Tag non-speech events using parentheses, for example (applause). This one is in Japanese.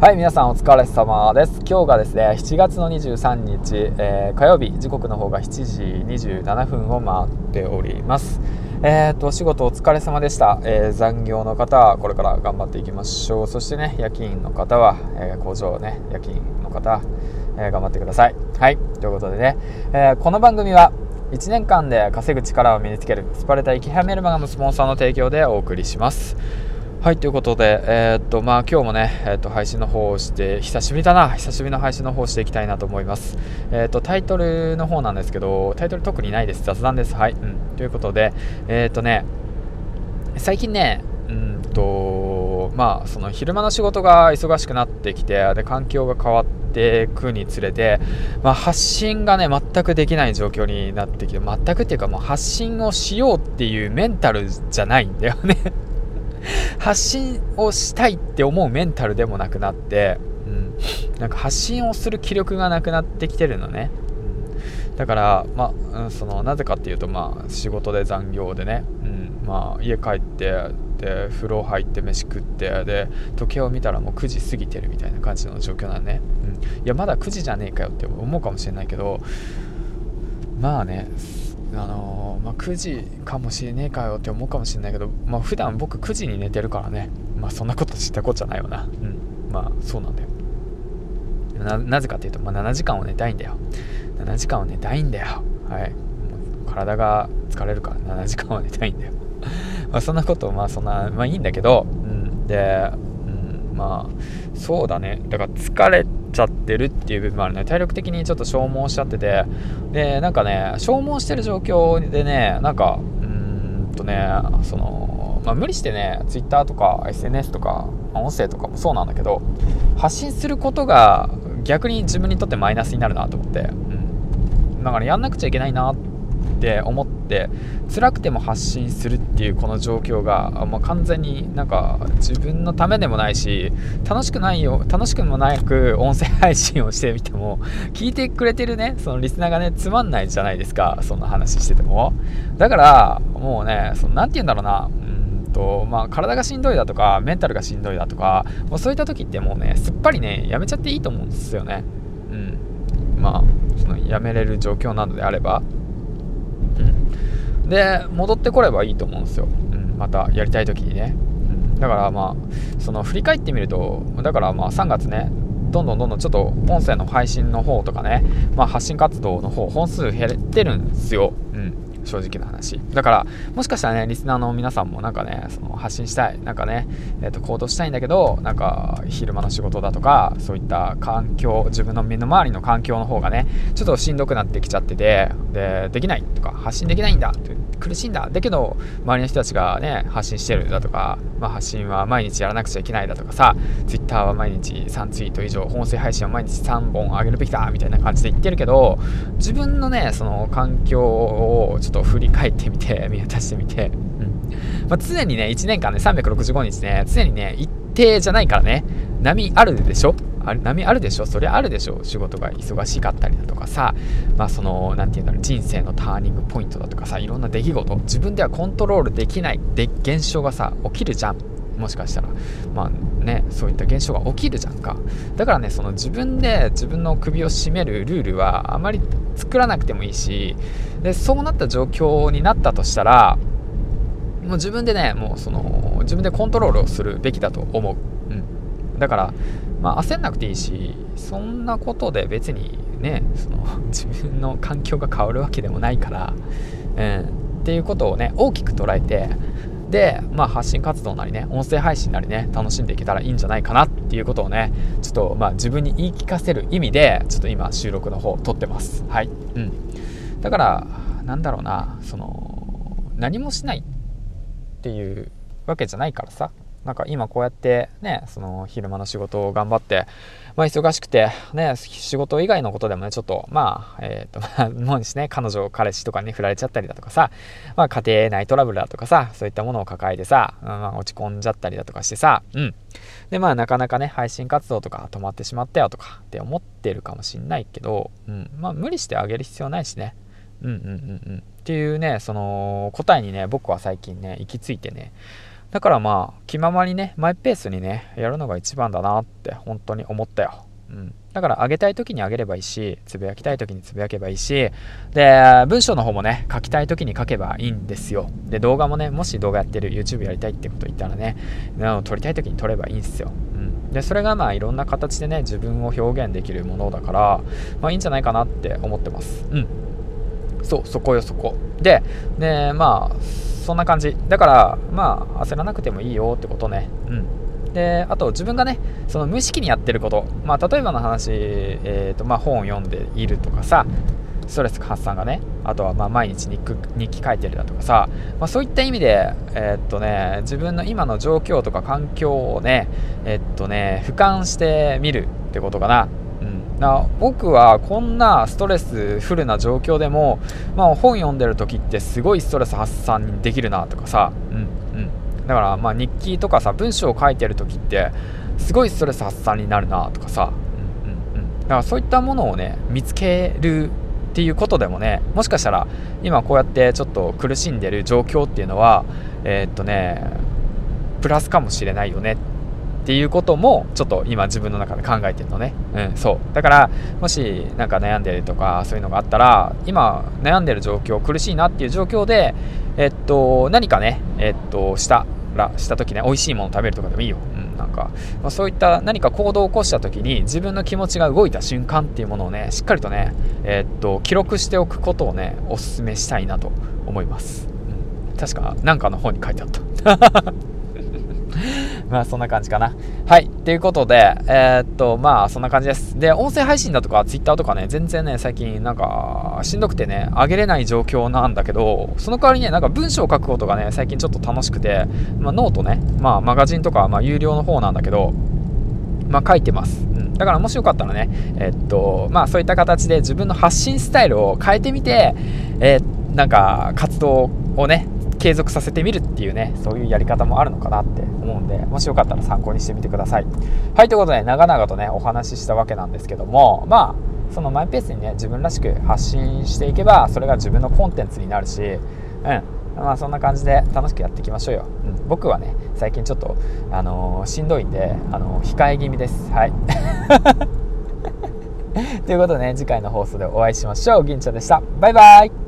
はい、皆さんお疲れ様です。今日がですね、7月の23日、えー、火曜日、時刻の方が7時27分を回っております。えーと、お仕事お疲れ様でした。えー、残業の方はこれから頑張っていきましょう。そしてね、夜勤の方は、えー、工場ね、夜勤の方は、え頑張ってください。はい、ということでね、えこの番組は、1年間で稼ぐ力を身につけるスパルタ生きハメルマガのスポンサーの提供でお送りします。はい、ということで、えー、っと、まあ、今日もね、えー、っと、配信の方をして、久しぶりだな、久しぶりの配信の方をしていきたいなと思います。えー、っと、タイトルの方なんですけど、タイトル特にないです。雑談です。はい。うん。ということで、えっとね、最近ね、うんと、まあ、その昼間の仕事が忙しくなってきて、で、環境が変わっていくにつれて、まあ、発信がね、全くできない状況になってきて、全くっていうか、もう発信をしようっていうメンタルじゃないんだよね発信をしたいって思うメンタルでもなくなって、うん、なんか発信をする気力がなくなってきてるのね、うん、だから、ま、そのなぜかっていうと、まあ、仕事で残業でね、うん。まあ、家帰ってで風呂入って飯食ってで時計を見たらもう9時過ぎてるみたいな感じの状況なんね、うん、いやまだ9時じゃねえかよって思うかもしれないけどまあねあのー、まあ、9時かもしれねえかよって思うかもしれないけど、まあ、普段僕9時に寝てるからね、まあ、そんなこと知ったこっちゃないわな。うん。まあ、そうなんだよ。ななぜかっていうと、まあ、7時間を寝たいんだよ。7時間を寝たいんだよ。はい。体が疲れるから7時間は寝たいんだよ。(laughs) まあそんなこと、まあそんな、まあいいんだけど、うん。で、うん、まあ、そうだね。だから疲れてちゃってるっていう部分もあるね。体力的にちょっと消耗しちゃってて。でなんかね消耗してる状況でねなんかうーんとねその、まあ、無理してね Twitter とか SNS とか音声とかもそうなんだけど発信することが逆に自分にとってマイナスになるなと思って、うん、だからやんなくちゃいけないなって思ってって辛くても発信するっていうこの状況が、まあ、完全になんか自分のためでもないし楽しくないよ楽しくもなく音声配信をしてみても聞いてくれてるねそのリスナーがねつまんないじゃないですかそんな話してても。だからもうね何て言うんだろうなとまあ、体がしんどいだとかメンタルがしんどいだとかもうそういった時ってもうねすっぱりねやめちゃっていいと思うんですよね。うん。まあそのやめれる状況なのであれば。で戻ってこればいいと思うんですよ、うん、またやりたい時にね、うん、だからまあその振り返ってみるとだからまあ3月ねどんどんどんどんちょっと音声の配信の方とかね、まあ、発信活動の方本数減ってるんですよ、うん、正直な話。だからもしかしたらねリスナーの皆さんもなんかねその発信したいなんかね、えー、と行動したいんだけどなんか昼間の仕事だとかそういった環境自分の身の回りの環境の方がねちょっとしんどくなってきちゃっててでできないとか発信できないんだって苦しいんだ。だけど周りの人たちがね発信してるだとか、まあ、発信は毎日やらなくちゃいけないだとかさ Twitter は毎日3ツイート以上音声配信は毎日3本上げるべきだみたいな感じで言ってるけど自分のねその環境をちょっと振り返ってみて見渡してみて、うん。まあ、常にね1年間で、ね、365日ね常にね一定じゃないからね波あるでしょ？あれ波あるでしょ？そりゃあるでしょ？仕事が忙しかったりだとかさまあその何て言うんだろう人生のターニングポイントだとかさいろんな出来事。自分ではコントロールできないで現象がさ起きるじゃん。もしかしたら。まあねそういった現象が起きるじゃんか。だからねその自分で自分の首を絞めるルールはあまり作らなくてもいいしでそうなった状況になったとしたらもう自分でねもうその自分でコントロールをするべきだと思う、うん、だからまあ、焦んなくていいしそんなことで別にねその (laughs) 自分の環境が変わるわけでもないから、うん、っていうことをね大きく捉えてで、まあ、発信活動なりね音声配信なりね楽しんでいけたらいいんじゃないかなっていうことをねちょっとまあ自分に言い聞かせる意味でちょっと今収録の方撮ってます。はい、うん、だからなんだろうなその何もしないっていうわけじゃないからさ。なんか今こうやってね、その昼間の仕事を頑張って、まあ忙しくて、ね、仕事以外のことでもね、ちょっと、まあ、えっ、ー、と、まあ、もうですね、彼女、彼氏とかに振られちゃったりだとかさ、まあ家庭内トラブルだとかさ、そういったものを抱えてさ、うん、まあ、落ち込んじゃったりだとかしてさ、うん。で、まあなかなかね、配信活動とか止まってしまったよとかって思ってるかもしんないけど、うん、まあ無理してあげる必要ないしね。うんうんうんうん。っていうね、その答えにね、僕は最近ね、行き着いてね、だからまあ気ままにねマイペースにねやるのが一番だなって本当に思ったよ、うん、だから上げたい時に上げればいいしつぶやきたい時につぶやけばいいしで文章の方もね書きたい時に書けばいいんですよ。で動画もねもし動画やってる YouTube やりたいってこと言ったらね撮りたい時に撮ればいいんですよ、うん、でそれがまあいろんな形でね自分を表現できるものだからまあいいんじゃないかなって思ってます。うん。そうそこよそこ。ででまあそんな感じ。だからまあ焦らなくてもいいよってことね。うん。であと自分がねその無意識にやってること。まあ例えばの話、えーとまあ、本を読んでいるとかさストレス発散がねあとはま毎日日日記書いてるだとかさ、まあ、そういった意味で、えー、っとね、自分の今の状況とか環境をね,、えー、っとね俯瞰してみるってことかな。な僕はこんなストレスフルな状況でも、まあ、本読んでる時ってすごいストレス発散できるなとかさ、うんうん、だからまあ日記とかさ文章を書いてる時ってすごいストレス発散になるなとかさ、うんうんうん、だからそういったものをね見つけるっていうことでもねもしかしたら今こうやってちょっと苦しんでる状況っていうのはえー、っとねプラスかもしれないよねっていうこともちょっと今自分の中で考えてるのね、うん、そう。だからもし何か悩んでるとかそういうのがあったら今悩んでる状況苦しいなっていう状況でえっと何かねえっとしたらした時ね美味しいもの食べるとかでもいいよ、うん、なんか、まあ、そういった何か行動を起こした時に自分の気持ちが動いた瞬間っていうものをねしっかりとねえっと記録しておくことをねおすすめしたいなと思います、うん、確か何かの本に書いてあった。(laughs) まあそんな感じかな。はい。ということで、えー、っと、まあそんな感じです。で、音声配信だとか Twitter とかね、全然ね、最近なんかしんどくてね、上げれない状況なんだけど、その代わりね、なんか文章を書くことがね、最近ちょっと楽しくて、まあ、ノートね、まあマガジンとか、まあ有料の方なんだけど、まあ書いてます。うん。だからもしよかったらね、え、っと、まあそういった形で自分の発信スタイルを変えてみて、えー、なんか活動をね、継続させてみるっていうねそういうやり方もあるのかなって思うんでもしよかったら参考にしてみてください。はいということで長々とねお話ししたわけなんですけどもまあそのマイペースにね自分らしく発信していけばそれが自分のコンテンツになるしうん。まあそんな感じで楽しくやっていきましょうよ、うん、僕はね最近ちょっとあのー、しんどいんであのー、控え気味です。はい。(laughs) ということでね次回の放送でお会いしましょう。銀ちゃんでした。バイバイ。